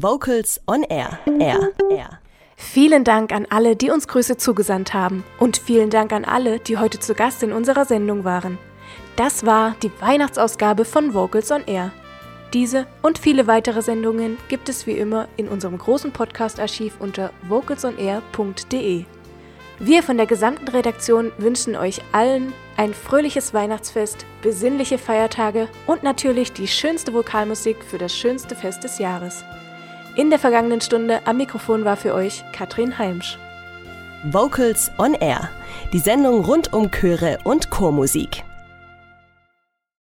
Vocals on Air. Air. Air. Vielen Dank an alle, die uns Grüße zugesandt haben. Und vielen Dank an alle, die heute zu Gast in unserer Sendung waren. Das war die Weihnachtsausgabe von Vocals on Air. Diese und viele weitere Sendungen gibt es wie immer in unserem großen Podcast-Archiv unter vocalsonair.de. Wir von der gesamten Redaktion wünschen euch allen ein fröhliches Weihnachtsfest, besinnliche Feiertage und natürlich die schönste Vokalmusik für das schönste Fest des Jahres. In der vergangenen Stunde am Mikrofon war für euch Katrin Heimsch. Vocals on Air. Die Sendung rund um Chöre und Chormusik.